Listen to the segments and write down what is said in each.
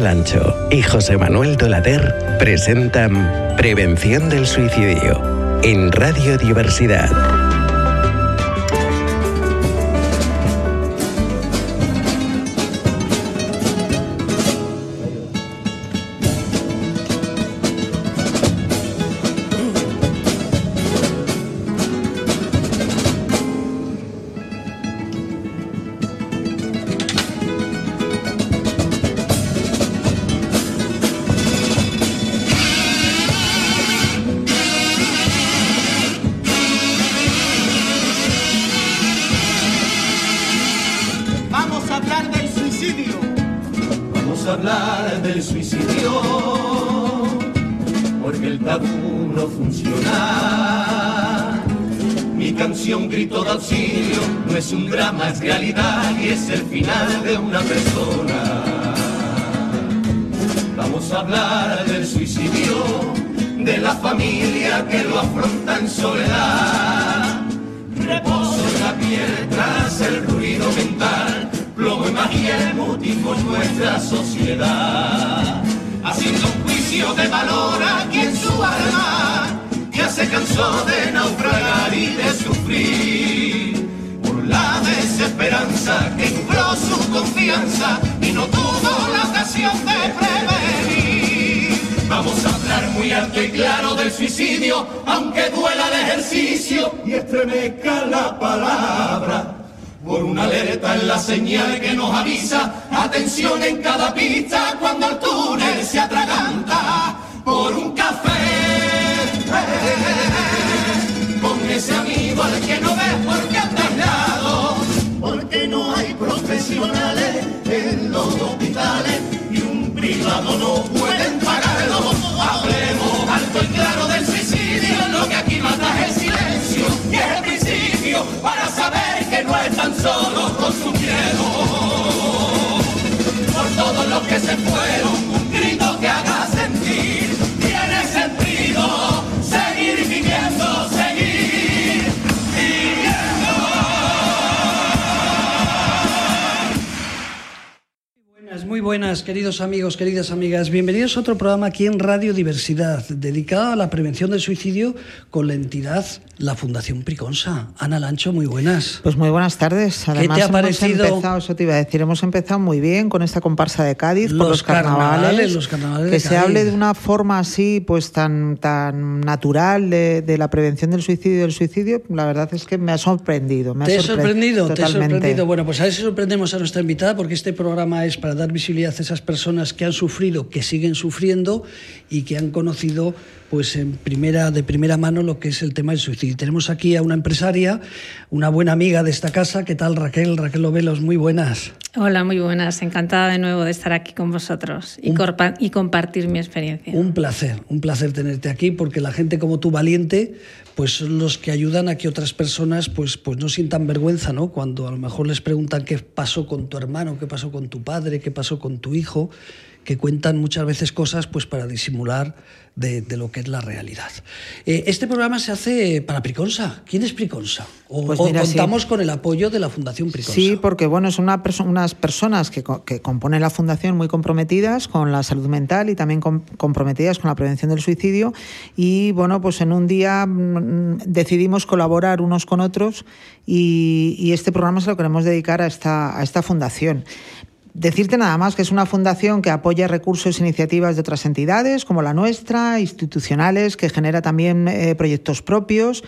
Lancho y José Manuel Dolader presentan Prevención del Suicidio en Radio Diversidad. a hablar del suicidio, porque el tabú no funciona. Mi canción grito de auxilio no es un drama, es realidad y es el final de una persona. Vamos a hablar del suicidio, de la familia que lo afronta en soledad. Reposo en la piel tras el ruido mental plomo y magia emoticos nuestra sociedad, haciendo un juicio de valor a quien su alma ya se cansó de naufragar y de sufrir. Por la desesperanza que infló su confianza y no tuvo la ocasión de prevenir. Vamos a hablar muy alto y claro del suicidio, aunque duela el ejercicio y estremezca la palabra por una alerta en la señal que nos avisa, atención en cada pista cuando el túnel se atraganta por un café. Con ese amigo al que no ves porque anda al lado, porque no hay profesionales en los hospitales y un privado no pueden pagarlo. Hablemos alto y claro del suicidio, lo que aquí mata es para saber que no están solos con su miedo. Por todos los que se fueron buenas, queridos amigos, queridas amigas. Bienvenidos a otro programa aquí en Radio Diversidad, dedicado a la prevención del suicidio con la entidad, la Fundación Priconsa. Ana Lancho, muy buenas. Pues muy buenas tardes. Además, ¿Qué te ha parecido? Empezado, eso te iba a decir, hemos empezado muy bien con esta comparsa de Cádiz, los por los carnavales. los carnavales que se hable de una forma así, pues tan, tan natural de, la prevención del suicidio y del suicidio, la verdad es que me ha sorprendido. Me ¿Te ha sorprendido? ¿Te ha sorprendido? Bueno, pues a ver si sorprendemos a nuestra invitada, porque este programa es para dar visibilidad a esas personas que han sufrido, que siguen sufriendo y que han conocido pues en primera, de primera mano lo que es el tema del suicidio. Tenemos aquí a una empresaria, una buena amiga de esta casa. ¿Qué tal, Raquel? Raquel Lovelos, muy buenas. Hola, muy buenas. Encantada de nuevo de estar aquí con vosotros y, y compartir mi experiencia. Un placer, un placer tenerte aquí porque la gente como tú, valiente, pues son los que ayudan a que otras personas pues, pues no sientan vergüenza, ¿no? Cuando a lo mejor les preguntan qué pasó con tu hermano, qué pasó con tu padre, qué pasó con tu hijo que cuentan muchas veces cosas pues para disimular de, lo que es la realidad. Eh, este programa se hace para Priconsa. ¿Quién es Priconsa? O, pues contamos con el apoyo de la Fundación Priconsa. Sí, porque bueno, son una unas personas que, que, componen la Fundación muy comprometidas con la salud mental y también comprometidas con la prevención del suicidio. Y bueno, pues en un día mm, decidimos colaborar unos con otros y, y, este programa se lo queremos dedicar a esta, a esta fundación. Decirte nada más que es una fundación que apoya recursos e iniciativas de otras entidades como la nuestra, institucionales, que genera también eh, proyectos propios,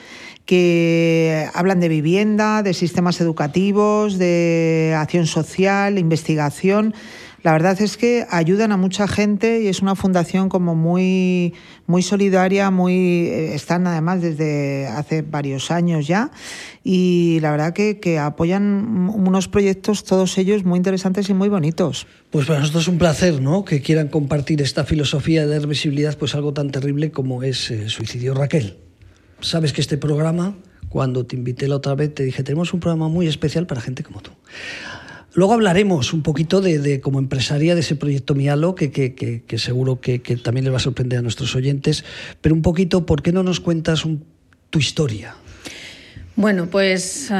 que hablan de vivienda, de sistemas educativos, de acción social, investigación. La verdad es que ayudan a mucha gente y es una fundación como muy, muy solidaria, muy eh, están además desde hace varios años ya y la verdad que, que apoyan unos proyectos, todos ellos muy interesantes y muy bonitos. Pues para nosotros es un placer, ¿no? Que quieran compartir esta filosofía de dar visibilidad, pues algo tan terrible como es el eh, suicidio. Raquel, sabes que este programa, cuando te invité la otra vez, te dije, tenemos un programa muy especial para gente como tú. Luego hablaremos un poquito de, como empresaria de ese proyecto Mialo, que, que, seguro que, también les va a sorprender a nuestros oyentes, pero un poquito, ¿por qué no nos cuentas tu historia? Bueno, pues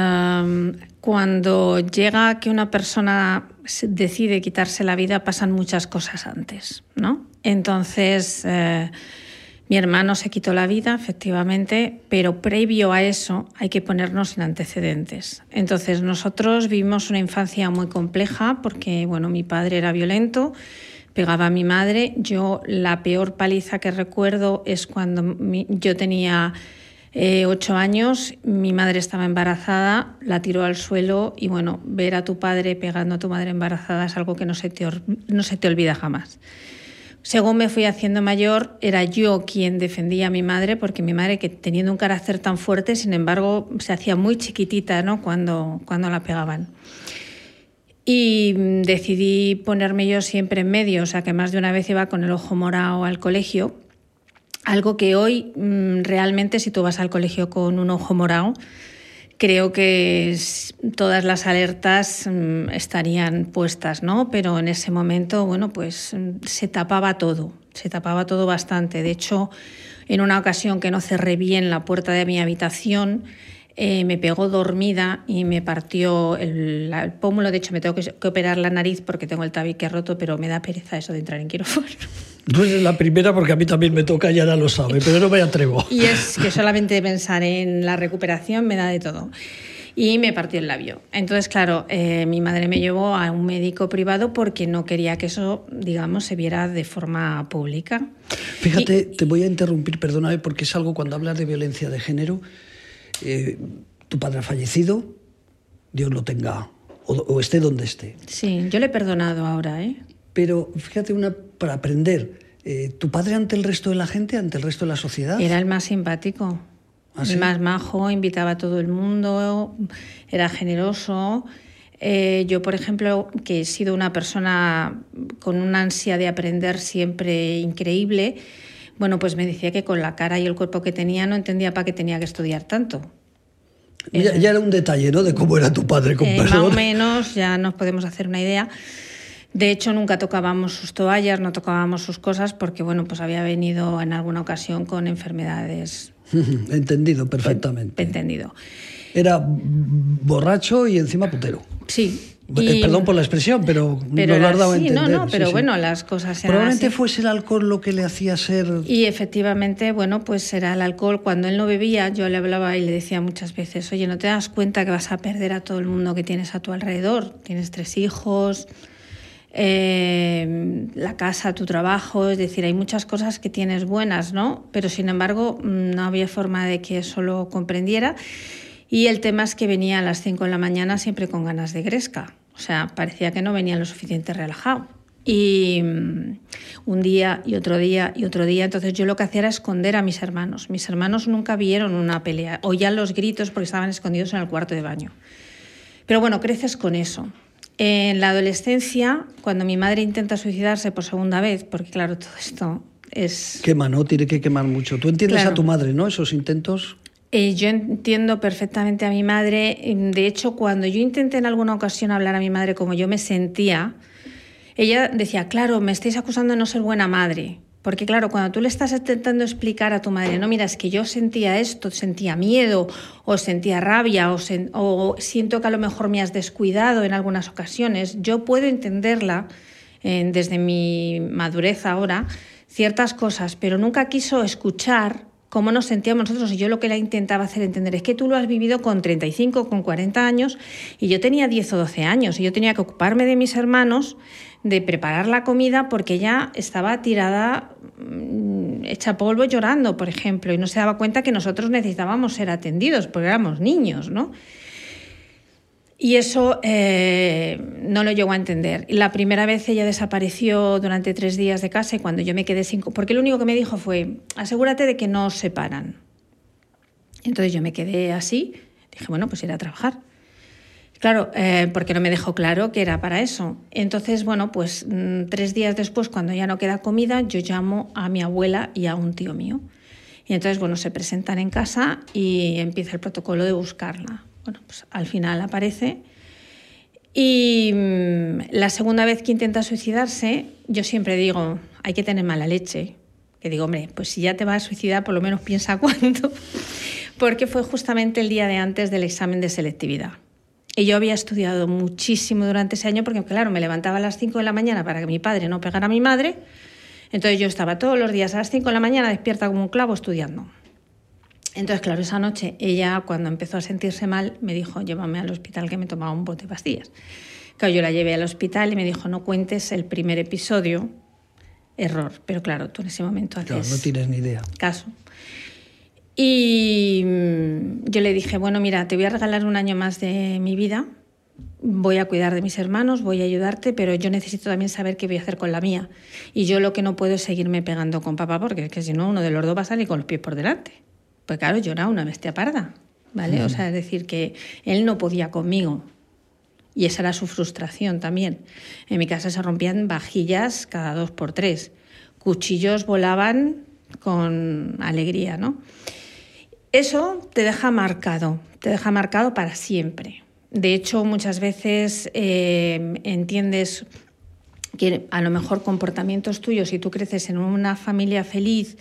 cuando llega que una persona decide quitarse la vida pasan muchas cosas antes, ¿no? Entonces, eh, mi hermano se quitó la vida, efectivamente, pero previo a eso hay que ponernos en antecedentes. Entonces, nosotros vivimos una infancia muy compleja porque, bueno, mi padre era violento, pegaba a mi madre. Yo la peor paliza que recuerdo es cuando yo tenía eh, ocho años, mi madre estaba embarazada, la tiró al suelo y bueno, ver a tu padre pegando a tu madre embarazada es algo que no se te, no se te olvida jamás. Según me fui haciendo mayor, era yo quien defendía a mi madre, porque mi madre, que teniendo un carácter tan fuerte, sin embargo, se hacía muy chiquitita ¿no? cuando, cuando la pegaban. Y decidí ponerme yo siempre en medio, o sea que más de una vez iba con el ojo morado al colegio algo que hoy mm, realmente si tú vas al colegio con un ojo morado, creo que todas las alertas mm, estarían puestas, ¿no? Pero en ese momento, bueno, pues mm, se tapaba todo, se tapaba todo bastante. De hecho, en una ocasión que no cerré bien la puerta de mi habitación, eh, me pegó dormida y me partió el, pómulo. De hecho, me tengo que, que, operar la nariz porque tengo el tabique roto, pero me da pereza eso de entrar en quirófano. No es la primera porque a mí también me toca, ya lo sabe, pero no me atrevo. Y es que solamente pensar en la recuperación me da de todo. Y me partió el labio. Entonces, claro, eh, mi madre me llevó a un médico privado porque no quería que eso, digamos, se viera de forma pública. Fíjate, te voy a interrumpir, perdóname, porque es algo cuando hablas de violencia de género. Eh, tu padre ha fallecido, Dios lo tenga, o, o esté donde esté. Sí, yo le he perdonado ahora, ¿eh? Pero fíjate, una para aprender. Eh, ¿Tu padre ante el resto de la gente, ante el resto de la sociedad? Era el más simpático, ¿Ah, el más majo, invitaba a todo el mundo, era generoso. Eh, yo, por ejemplo, que he sido una persona con una ansia de aprender siempre increíble, bueno, pues me decía que con la cara y el cuerpo que tenía no entendía para qué tenía que estudiar tanto. Ya, ya era un detalle, ¿no? De cómo era tu padre con eh, Más o menos, ya nos podemos hacer una idea. De hecho, nunca tocábamos sus toallas, no tocábamos sus cosas porque, bueno, pues había venido en alguna ocasión con enfermedades. Entendido, perfectamente. Entendido. Era borracho y encima putero. Sí. Eh, perdón por la expresión, pero, no lo has dado a entender. No, no, pero bueno, las cosas eran Probablemente así. fuese el alcohol lo que le hacía ser... Y efectivamente, bueno, pues era el alcohol. Cuando él no bebía, yo le hablaba y le decía muchas veces, oye, ¿no te das cuenta que vas a perder a todo el mundo que tienes a tu alrededor? Tienes tres hijos, eh, la casa, tu trabajo, es decir, hay muchas cosas que tienes buenas, ¿no? Pero sin embargo, mm, no había forma de que eso lo comprendiera. Y el tema es que venía a las 5 de la mañana siempre con ganas de gresca. O sea, parecía que no venía lo suficiente relajado. Y mm, un día y otro día y otro día. Entonces yo lo que hacía era esconder a mis hermanos. Mis hermanos nunca vieron una pelea. Oían los gritos porque estaban escondidos en el cuarto de baño. Pero bueno, creces con eso. En la adolescencia, cuando mi madre intenta suicidarse por segunda vez, porque claro, todo esto es... Quema, ¿no? Tiene que quemar mucho. Tú entiendes Claro. a tu madre, ¿no? Esos intentos. Eh, yo entiendo perfectamente a mi madre. De hecho, cuando yo intenté en alguna ocasión hablar a mi madre como yo me sentía, ella decía, claro, me estáis acusando de no ser buena madre. Porque claro, cuando tú le estás intentando explicar a tu madre, no, mira, es que yo sentía esto, sentía miedo, o sentía rabia, o, siento que a lo mejor me has descuidado en algunas ocasiones, yo puedo entenderla desde mi madurez ahora, ciertas cosas, pero nunca quiso escuchar cómo nos sentíamos nosotros. Y yo lo que le intentaba hacer entender es que tú lo has vivido con 35, con 40 años, y yo tenía 10 o 12 años, y yo tenía que ocuparme de mis hermanos, de preparar la comida, porque ella estaba tirada, mm, hecha polvo, llorando, por ejemplo, y no se daba cuenta que nosotros necesitábamos ser atendidos, porque éramos niños, ¿no? Y eso eh, no lo llegó a entender. La primera vez ella desapareció durante tres días de casa y cuando yo me quedé sin... Porque lo único que me dijo fue, asegúrate de que no os separan. Entonces yo me quedé así, dije, bueno, pues iré a trabajar. Claro, eh, porque no me dejó claro que era para eso. Entonces, bueno, pues mm, tres días después, cuando ya no queda comida, yo llamo a mi abuela y a un tío mío. Y entonces, bueno, se presentan en casa y empieza el protocolo de buscarla. Bueno, pues al final aparece. Y mm, la segunda vez que intenta suicidarse, yo siempre digo, hay que tener mala leche. Que digo, hombre, pues si ya te vas a suicidar, por lo menos piensa cuándo. porque fue justamente el día de antes del examen de selectividad. Y yo había estudiado muchísimo durante ese año porque, claro, me levantaba a las 5 de la mañana para que mi padre no pegara a mi madre. Entonces yo estaba todos los días a las 5 de la mañana despierta como un clavo estudiando. Entonces, claro, esa noche ella, cuando empezó a sentirse mal, me dijo, llévame al hospital que me tomaba un bote de pastillas. Claro, yo la llevé al hospital y me dijo, no cuentes el primer episodio, error. Pero claro, tú en ese momento haces... Claro, no tienes ni idea. Caso. Y mm, yo le dije, bueno, mira, te voy a regalar un año más de mi vida, voy a cuidar de mis hermanos, voy a ayudarte, pero yo necesito también saber qué voy a hacer con la mía. Y yo lo que no puedo es seguirme pegando con papá, porque es que si no, uno de los dos va a salir con los pies por delante. Pues claro, yo era una bestia parda, ¿vale? O sea, es decir, que él no podía conmigo. Y esa era su frustración también. En mi casa se rompían vajillas cada dos por tres. Cuchillos volaban con alegría, ¿no? Eso te deja marcado, te deja marcado para siempre. De hecho, muchas veces eh, entiendes que a lo mejor comportamientos tuyos, si tú creces en una familia feliz,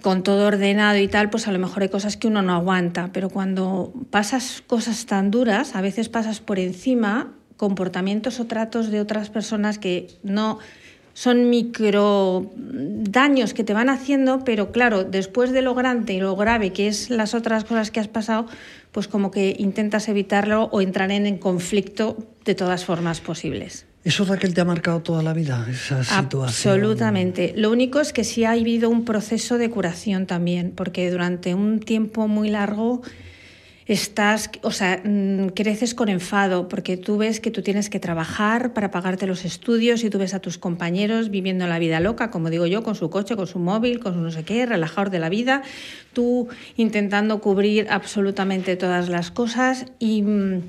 con todo ordenado y tal, pues a lo mejor hay cosas que uno no aguanta, pero cuando pasas cosas tan duras, a veces pasas por encima comportamientos o tratos de otras personas que no son micro daños que te van haciendo, pero claro, después de lo grande y lo grave que es las otras cosas que has pasado, pues como que intentas evitarlo o entrar en, en conflicto de todas formas posibles. ¿Eso, Raquel, te ha marcado toda la vida, esa situación? Absolutamente. Lo único es que sí ha habido un proceso de curación también, porque durante un tiempo muy largo estás, o sea, mm, creces con enfado, porque tú ves que tú tienes que trabajar para pagarte los estudios y tú ves a tus compañeros viviendo la vida loca, como digo yo, con su coche, con su móvil, con su no sé qué, relajador de la vida, tú intentando cubrir absolutamente todas las cosas y mm,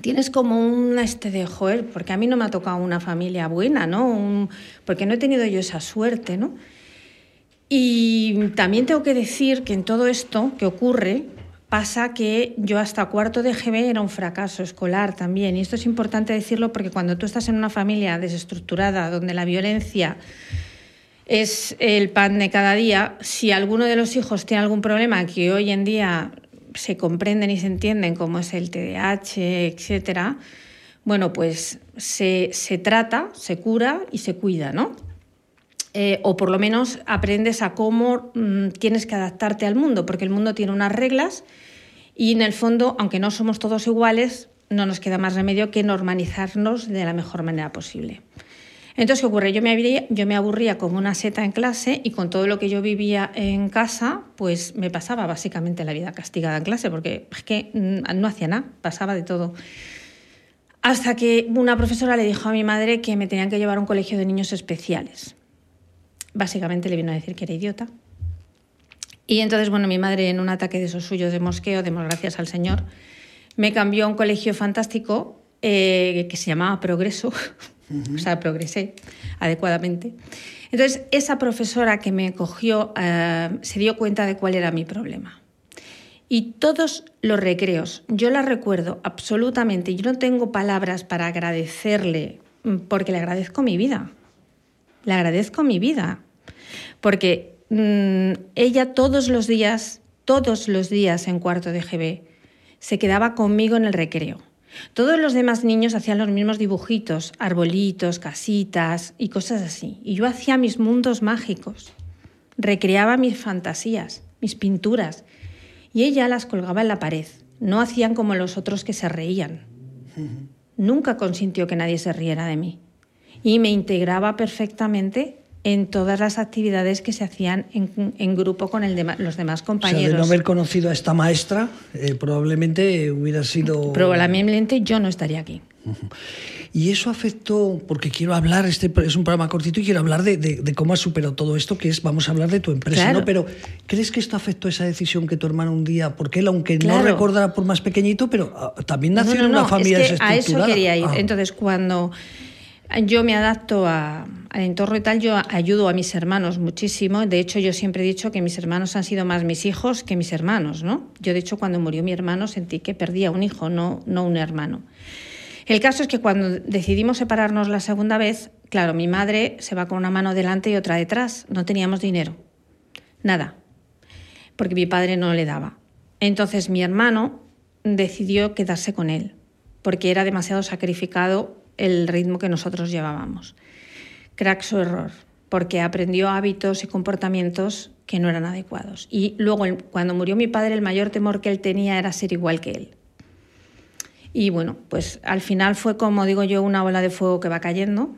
tienes como un este de joder, porque a mí no me ha tocado una familia buena, ¿no? porque no he tenido yo esa suerte, ¿no? Y también tengo que decir que en todo esto que ocurre, Pasa que yo hasta cuarto de GB era un fracaso escolar también. Y esto es importante decirlo porque cuando tú estás en una familia desestructurada, donde la violencia es el pan de cada día, si alguno de los hijos tiene algún problema que hoy en día se comprenden y se entienden, como es el TDAH, etcétera, bueno, pues se, se trata, se cura y se cuida, ¿no? Eh, o por lo menos aprendes a cómo mm, tienes que adaptarte al mundo, porque el mundo tiene unas reglas y en el fondo, aunque no somos todos iguales, no nos queda más remedio que normalizarnos de la mejor manera posible. Entonces, ¿qué ocurre? Yo me, aburría, yo me aburría como una seta en clase y con todo lo que yo vivía en casa, pues me pasaba básicamente la vida castigada en clase, porque es que mm, no hacía nada, pasaba de todo. Hasta que una profesora le dijo a mi madre que me tenían que llevar a un colegio de niños especiales. Básicamente le vino a decir que era idiota. Y entonces, bueno, mi madre en un ataque de esos suyos de mosqueo, demos gracias al Señor, me cambió a un colegio fantástico eh, que se llamaba Progreso, o sea, progresé adecuadamente. Entonces, esa profesora que me cogió eh, se dio cuenta de cuál era mi problema. Y todos los recreos, yo la recuerdo absolutamente, yo no tengo palabras para agradecerle, mm, porque le agradezco mi vida le agradezco mi vida, porque mm, ella todos los días, todos los días en cuarto de GB, se quedaba conmigo en el recreo. Todos los demás niños hacían los mismos dibujitos, arbolitos, casitas y cosas así. Y yo hacía mis mundos mágicos, recreaba mis fantasías, mis pinturas, y ella las colgaba en la pared. No hacían como los otros que se reían. Nunca consintió que nadie se riera de mí y me integraba perfectamente en todas las actividades que se hacían en, grupo con el los demás compañeros. O sea, de no haber conocido a esta maestra, eh, probablemente hubiera sido... Probablemente yo no estaría aquí. Y eso afectó, porque quiero hablar, este es un programa cortito y quiero hablar de, cómo has superado todo esto, que es, vamos a hablar de tu empresa, ¿no? Pero, ¿crees que esto afectó esa decisión que tu hermano un día, porque él, aunque no recordara por más pequeñito, pero ah, también nació en una familia es A eso quería ir. Ah. Entonces, cuando yo me adapto al entorno y tal, yo ayudo a mis hermanos muchísimo. De hecho, yo siempre he dicho que mis hermanos han sido más mis hijos que mis hermanos, ¿no? Yo, de hecho, cuando murió mi hermano sentí que perdía un hijo, no, no un hermano. El caso es que cuando decidimos separarnos la segunda vez, claro, mi madre se va con una mano delante y otra detrás. No teníamos dinero. Nada. Porque mi padre no le daba. Entonces mi hermano decidió quedarse con él, porque era demasiado sacrificado el ritmo que nosotros llevábamos. Crack su error, porque aprendió hábitos y comportamientos que no eran adecuados. Y luego, cuando murió mi padre, el mayor temor que él tenía era ser igual que él. Y bueno, pues al final fue como digo yo, una ola de fuego que va cayendo.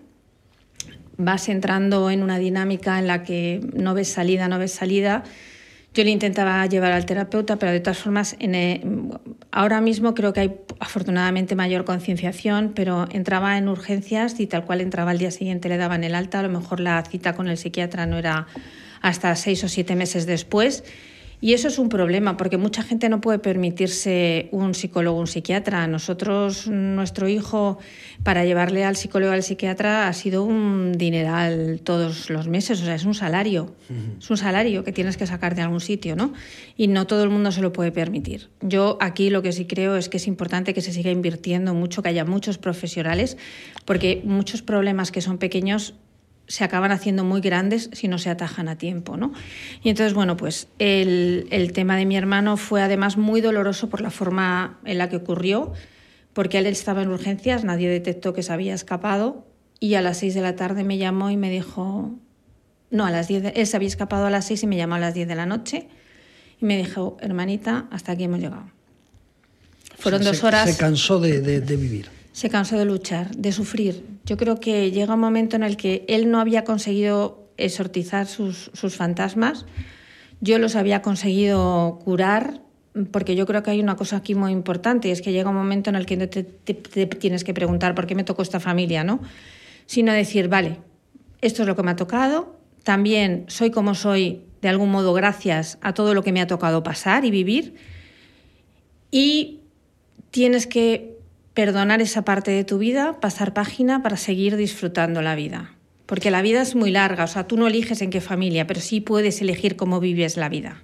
Vas entrando en una dinámica en la que no ves salida, no ves salida yo le intentaba llevar al terapeuta, pero de todas formas, eh, ahora mismo creo que hay afortunadamente mayor concienciación, pero entraba en urgencias y tal cual entraba al día siguiente le daban el alta. A lo mejor la cita con el psiquiatra no era hasta seis o siete meses después. Y eso es un problema, porque mucha gente no puede permitirse un psicólogo o un psiquiatra. Nosotros, nuestro hijo, para llevarle al psicólogo o al psiquiatra ha sido un dineral todos los meses, o sea, es un salario. Es un salario que tienes que sacar de algún sitio, ¿no? Y no todo el mundo se lo puede permitir. Yo aquí lo que sí creo es que es importante que se siga invirtiendo mucho, que haya muchos profesionales, porque muchos problemas que son pequeños se acaban haciendo muy grandes si no se atajan a tiempo. ¿no? Y entonces, bueno, pues el, el, tema de mi hermano fue además muy doloroso por la forma en la que ocurrió, porque él estaba en urgencias, nadie detectó que se había escapado y a las seis de la tarde me llamó y me dijo, no, a las diez, él se había escapado a las seis y me llamó a las diez de la noche y me dijo, hermanita, hasta aquí hemos llegado. Fueron dos horas. Se cansó de, de, de vivir se cansó de luchar, de sufrir. Yo creo que llega un momento en el que él no había conseguido exortizar sus, sus fantasmas, yo los había conseguido curar, porque yo creo que hay una cosa aquí muy importante, y es que llega un momento en el que no te, tienes que preguntar por qué me tocó esta familia, ¿no? Sino decir, vale, esto es lo que me ha tocado, también soy como soy de algún modo gracias a todo lo que me ha tocado pasar y vivir, y tienes que perdonar esa parte de tu vida, pasar página para seguir disfrutando la vida. Porque la vida es muy larga, o sea, tú no eliges en qué familia, pero sí puedes elegir cómo vives la vida.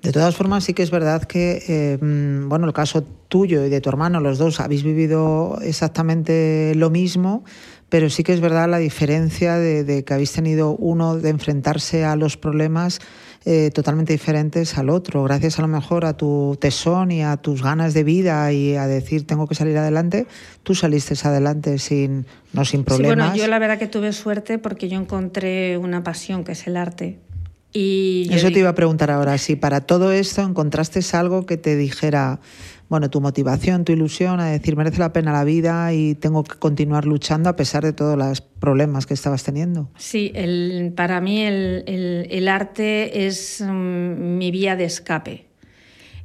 De todas formas, sí que es verdad que, eh, bueno, el caso tuyo y de tu hermano, los dos habéis vivido exactamente lo mismo, pero sí que es verdad la diferencia de, de que habéis tenido uno de enfrentarse a los problemas eh, totalmente diferentes al otro, gracias a lo mejor a tu tesón y a tus ganas de vida y a decir tengo que salir adelante, tú saliste adelante sin, no sin problemas. Sí, bueno, yo la verdad que tuve suerte porque yo encontré una pasión que es el arte. Y Eso te iba a preguntar ahora, si para todo esto encontraste algo que te dijera, bueno, tu motivación, tu ilusión a decir merece la pena la vida y tengo que continuar luchando a pesar de todos los problemas que estabas teniendo. Sí, el, para mí el, el, el arte es um, mi vía de escape.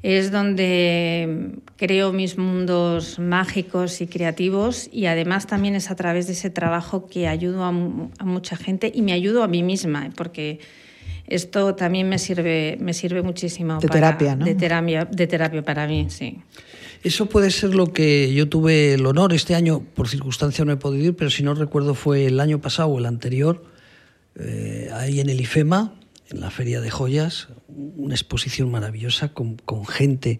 Es donde creo mis mundos mágicos y creativos y además también es a través de ese trabajo que ayudo a, a mucha gente y me ayudo a mí misma, porque esto también me sirve, me sirve muchísimo. De para, terapia, ¿no? De terapia, de terapia para mí, sí. Eso puede ser lo que yo tuve el honor este año, por circunstancia no he podido ir, pero si no recuerdo fue el año pasado o el anterior, eh, ahí en el IFEMA, en la Feria de Joyas, una exposición maravillosa con, con gente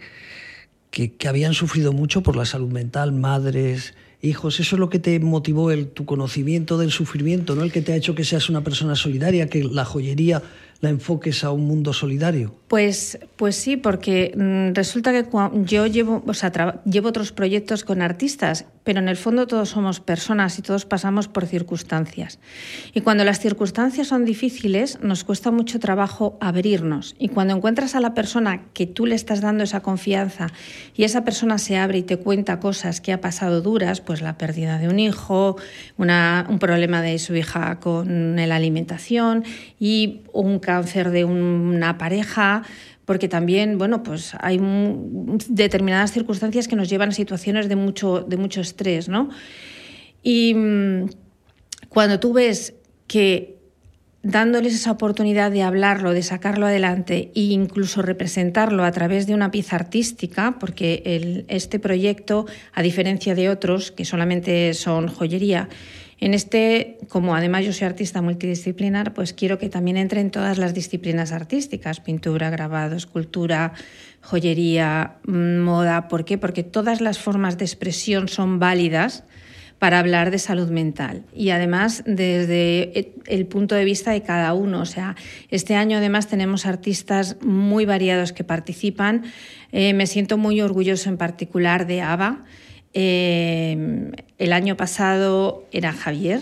que, que, habían sufrido mucho por la salud mental, madres, hijos. Eso es lo que te motivó el, tu conocimiento del sufrimiento, ¿no? el que te ha hecho que seas una persona solidaria, que la joyería la enfoques a un mundo solidario? Pues, pues sí, porque mm, resulta que yo llevo, o sea, llevo otros proyectos con artistas, pero en el fondo todos somos personas y todos pasamos por circunstancias. Y cuando las circunstancias son difíciles, nos cuesta mucho trabajo abrirnos. Y cuando encuentras a la persona que tú le estás dando esa confianza y esa persona se abre y te cuenta cosas que ha pasado duras, pues la pérdida de un hijo, un problema de su hija con la alimentación y un cáncer de una pareja, porque también, bueno, pues hay determinadas circunstancias que nos llevan a situaciones de mucho, de mucho estrés, ¿no? Y mm, cuando tú ves que dándoles esa oportunidad de hablarlo, de sacarlo adelante e incluso representarlo a través de una pieza artística, porque el, este proyecto, a diferencia de otros que solamente son joyería, en este, como además yo soy artista multidisciplinar, pues quiero que también entre en todas las disciplinas artísticas, pintura, grabado, escultura, joyería, mm, moda. ¿Por qué? Porque todas las formas de expresión son válidas para hablar de salud mental y además desde el punto de vista de cada uno. O sea, este año además tenemos artistas muy variados que participan. Eh, me siento muy orgulloso en particular de Ava. Eh, el año pasado era Javier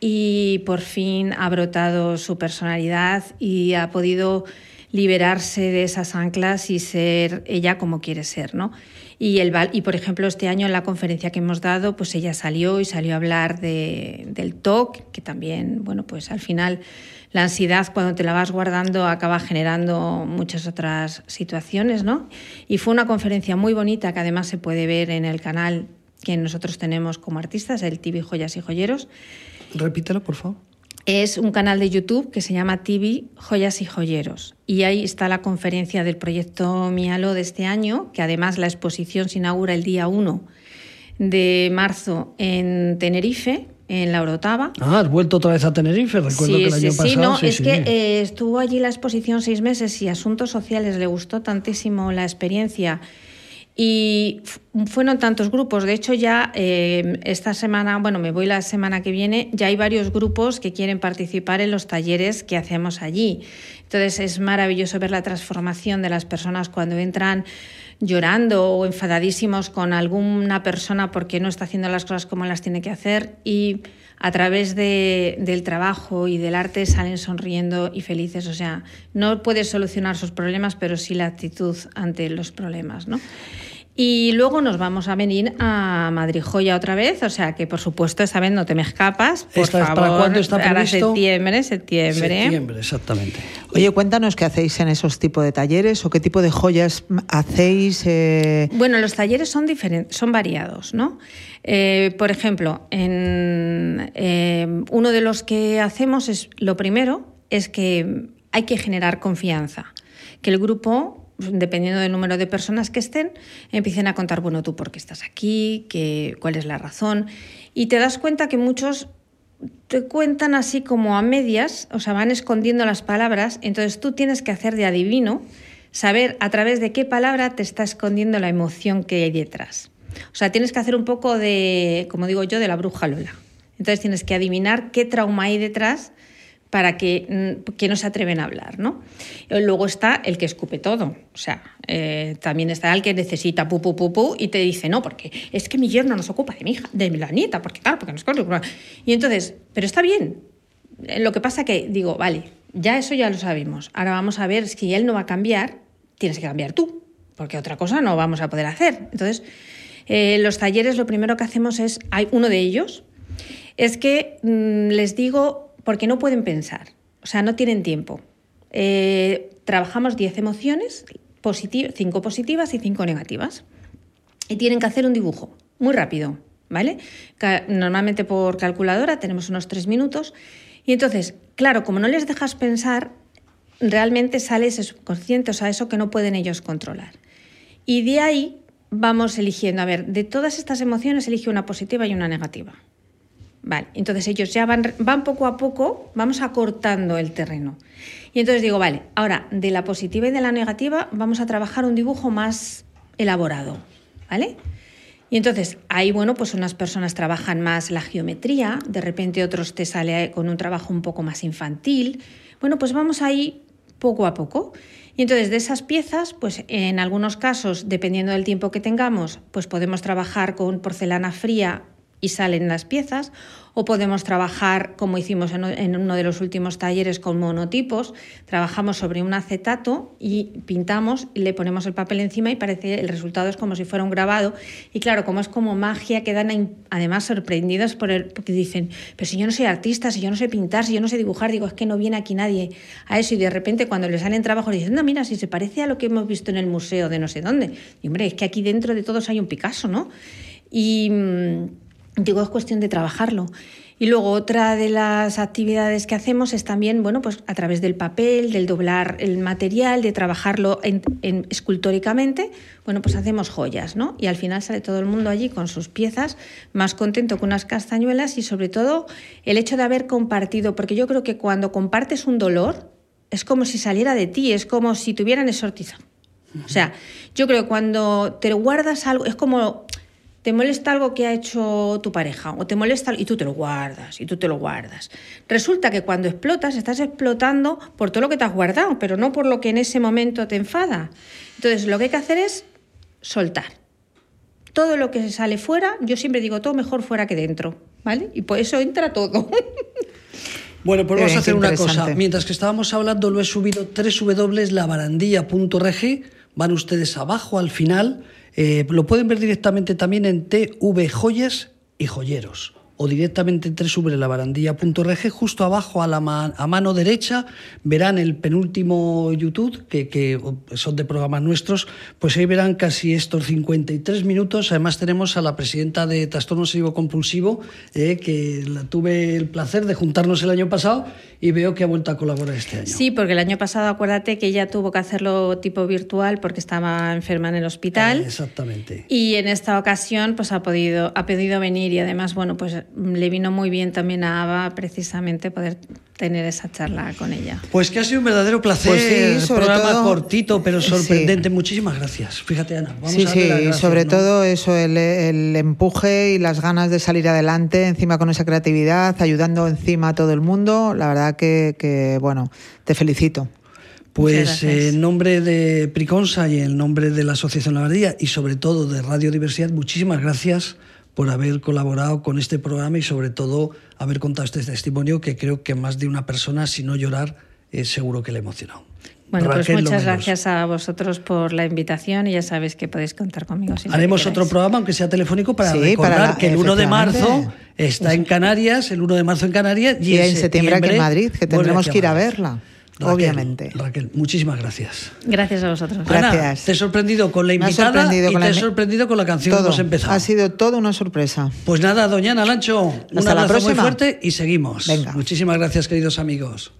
y por fin ha brotado su personalidad y ha podido liberarse de esas anclas y ser ella como quiere ser, ¿no? Y, el, y por ejemplo, este año en la conferencia que hemos dado, pues ella salió y salió a hablar de, del TOC, que también, bueno, pues al final la ansiedad cuando te la vas guardando acaba generando muchas otras situaciones, ¿no? Y fue una conferencia muy bonita que además se puede ver en el canal que nosotros tenemos como artistas, el TV Joyas y Joyeros. Repítelo, por favor es un canal de YouTube que se llama TV Joyas y Joyeros. Y ahí está la conferencia del proyecto Mialo de este año, que además la exposición se inaugura el día 1 de marzo en Tenerife, en la Orotava. Ah, has vuelto otra vez a Tenerife, recuerdo que el año pasado. Sí, no, es que eh, estuvo allí la exposición seis meses y Asuntos Sociales le gustó tantísimo la experiencia y fueron tantos grupos, de hecho ya eh, esta semana, bueno, me voy la semana que viene, ya hay varios grupos que quieren participar en los talleres que hacemos allí. Entonces es maravilloso ver la transformación de las personas cuando entran llorando o enfadadísimos con alguna persona porque no está haciendo las cosas como las tiene que hacer y a través de, del trabajo y del arte salen sonriendo y felices. O sea, no puedes solucionar sus problemas, pero sí la actitud ante los problemas, ¿no? Y luego nos vamos a venir a Madrid Joya otra vez, o sea que por supuesto esta vez no te me escapas. Por favor, ¿Para cuándo está previsto? Para septiembre, septiembre. Septiembre, exactamente. Oye, cuéntanos qué hacéis en esos tipos de talleres o qué tipo de joyas hacéis. Eh... Bueno, los talleres son diferentes, son variados, ¿no? Eh, por ejemplo, en, eh, uno de los que hacemos es lo primero es que hay que generar confianza, que el grupo dependiendo del número de personas que estén, empiecen a contar, bueno, tú por qué estás aquí, ¿Qué, cuál es la razón. Y te das cuenta que muchos te cuentan así como a medias, o sea, van escondiendo las palabras, entonces tú tienes que hacer de adivino, saber a través de qué palabra te está escondiendo la emoción que hay detrás. O sea, tienes que hacer un poco de, como digo yo, de la bruja Lola. Entonces tienes que adivinar qué trauma hay detrás para que, mm, que, no se atreven a hablar. ¿no? Luego está el que escupe todo, o sea, eh, también está el que necesita pu, pu, pu, pu, y te dice, no, porque es que mi yerno no se ocupa de mi hija, de la nieta, porque claro, porque no es Y entonces, pero está bien. Eh, lo que pasa que digo, vale, ya eso ya lo sabemos. Ahora vamos a ver si él no va a cambiar, tienes que cambiar tú, porque otra cosa no vamos a poder hacer. Entonces, eh, los talleres lo primero que hacemos es, hay uno de ellos, es que mm, les digo porque no pueden pensar, o sea, no tienen tiempo. Eh, trabajamos 10 emociones, 5 positivas y 5 negativas. Y tienen que hacer un dibujo muy rápido, ¿vale? Normalmente por calculadora tenemos unos 3 minutos. Y entonces, claro, como no les dejas pensar, realmente sales consciente, o sea, eso que no pueden ellos controlar. Y de ahí vamos eligiendo, a ver, de todas estas emociones elige una positiva y una negativa. Vale, entonces ellos ya van, van poco a poco, vamos acortando el terreno. Y entonces digo, vale, ahora de la positiva y de la negativa vamos a trabajar un dibujo más elaborado, ¿vale? Y entonces ahí, bueno, pues unas personas trabajan más la geometría, de repente otros te sale con un trabajo un poco más infantil. Bueno, pues vamos ahí poco a poco. Y entonces de esas piezas, pues en algunos casos, dependiendo del tiempo que tengamos, pues podemos trabajar con porcelana fría y salen las piezas, o podemos trabajar, como hicimos en uno de los últimos talleres, con monotipos, trabajamos sobre un acetato y pintamos, y le ponemos el papel encima y parece el resultado es como si fuera un grabado. Y claro, como es como magia, quedan además sorprendidos por el, porque dicen, pero si yo no soy artista, si yo no sé pintar, si yo no sé dibujar, digo, es que no viene aquí nadie a eso. Y de repente cuando les salen trabajos dicen, no, mira, si se parece a lo que hemos visto en el museo de no sé dónde. Y hombre, es que aquí dentro de todos hay un Picasso, ¿no? Y mm, Digo, es cuestión de trabajarlo. Y luego otra de las actividades que hacemos es también, bueno, pues a través del papel, del doblar el material, de trabajarlo en, escultóricamente, bueno, pues hacemos joyas, ¿no? Y al final sale todo el mundo allí con sus piezas, más contento que unas castañuelas y sobre todo el hecho de haber compartido, porque yo creo que cuando compartes un dolor es como si saliera de ti, es como si tuvieran exortizado. O sea, yo creo que cuando te guardas algo, es como te molesta algo que ha hecho tu pareja o te molesta y tú te lo guardas y tú te lo guardas. Resulta que cuando explotas estás explotando por todo lo que te has guardado, pero no por lo que en ese momento te enfada. Entonces lo que hay que hacer es soltar. Todo lo que sale fuera, yo siempre digo todo mejor fuera que dentro, ¿vale? Y por eso entra todo. Bueno, pues vamos a hacer una cosa. Mientras que estábamos hablando, lo he subido www.labarandilla.rg. Van ustedes abajo al final eh, lo pueden ver directamente también en TV Joyas y Joyeros o directamente en www.labarandilla.org. Justo abajo a la a mano derecha verán el penúltimo YouTube, que, son de programas nuestros, pues ahí verán casi estos 53 minutos. Además tenemos a la presidenta de Trastorno Obsesivo Compulsivo, eh, que la tuve el placer de juntarnos el año pasado y veo que ha vuelto a colaborar este año. Sí, porque el año pasado acuérdate que ella tuvo que hacerlo tipo virtual porque estaba enferma en el hospital. Eh, exactamente. Y en esta ocasión pues ha podido, ha podido venir y además, bueno, pues le vino muy bien también a Ava precisamente poder tener esa charla con ella. Pues que ha sido un verdadero placer. Pues sí, programa cortito pero sorprendente. Muchísimas gracias. Fíjate, Ana. Vamos sí, a sí, sobre todo eso, el, empuje y las ganas de salir adelante, encima con esa creatividad, ayudando encima a todo el mundo. La verdad que, que bueno, te felicito. Pues en nombre de Priconsa y en nombre de la Asociación La y sobre todo de Radio Diversidad, muchísimas gracias por haber colaborado con este programa y sobre todo haber contado este testimonio que creo que más de una persona, si no llorar, es seguro que le ha emocionado. Bueno, pues muchas gracias a vosotros por la invitación y ya sabéis que podéis contar conmigo. Haremos otro programa, aunque sea telefónico, para recordar que el 1 de marzo está en Canarias, el 1 de marzo en Canarias y, en septiembre aquí en Madrid, que tendremos que ir a verla obviamente. Raquel, muchísimas gracias. Gracias a vosotros. Gracias. te he sorprendido con la invitada y te he sorprendido con la canción que hemos empezado. Ha sido toda una sorpresa. Pues nada, doña Nalancho, un abrazo muy fuerte y seguimos. Venga. Muchísimas gracias, queridos amigos.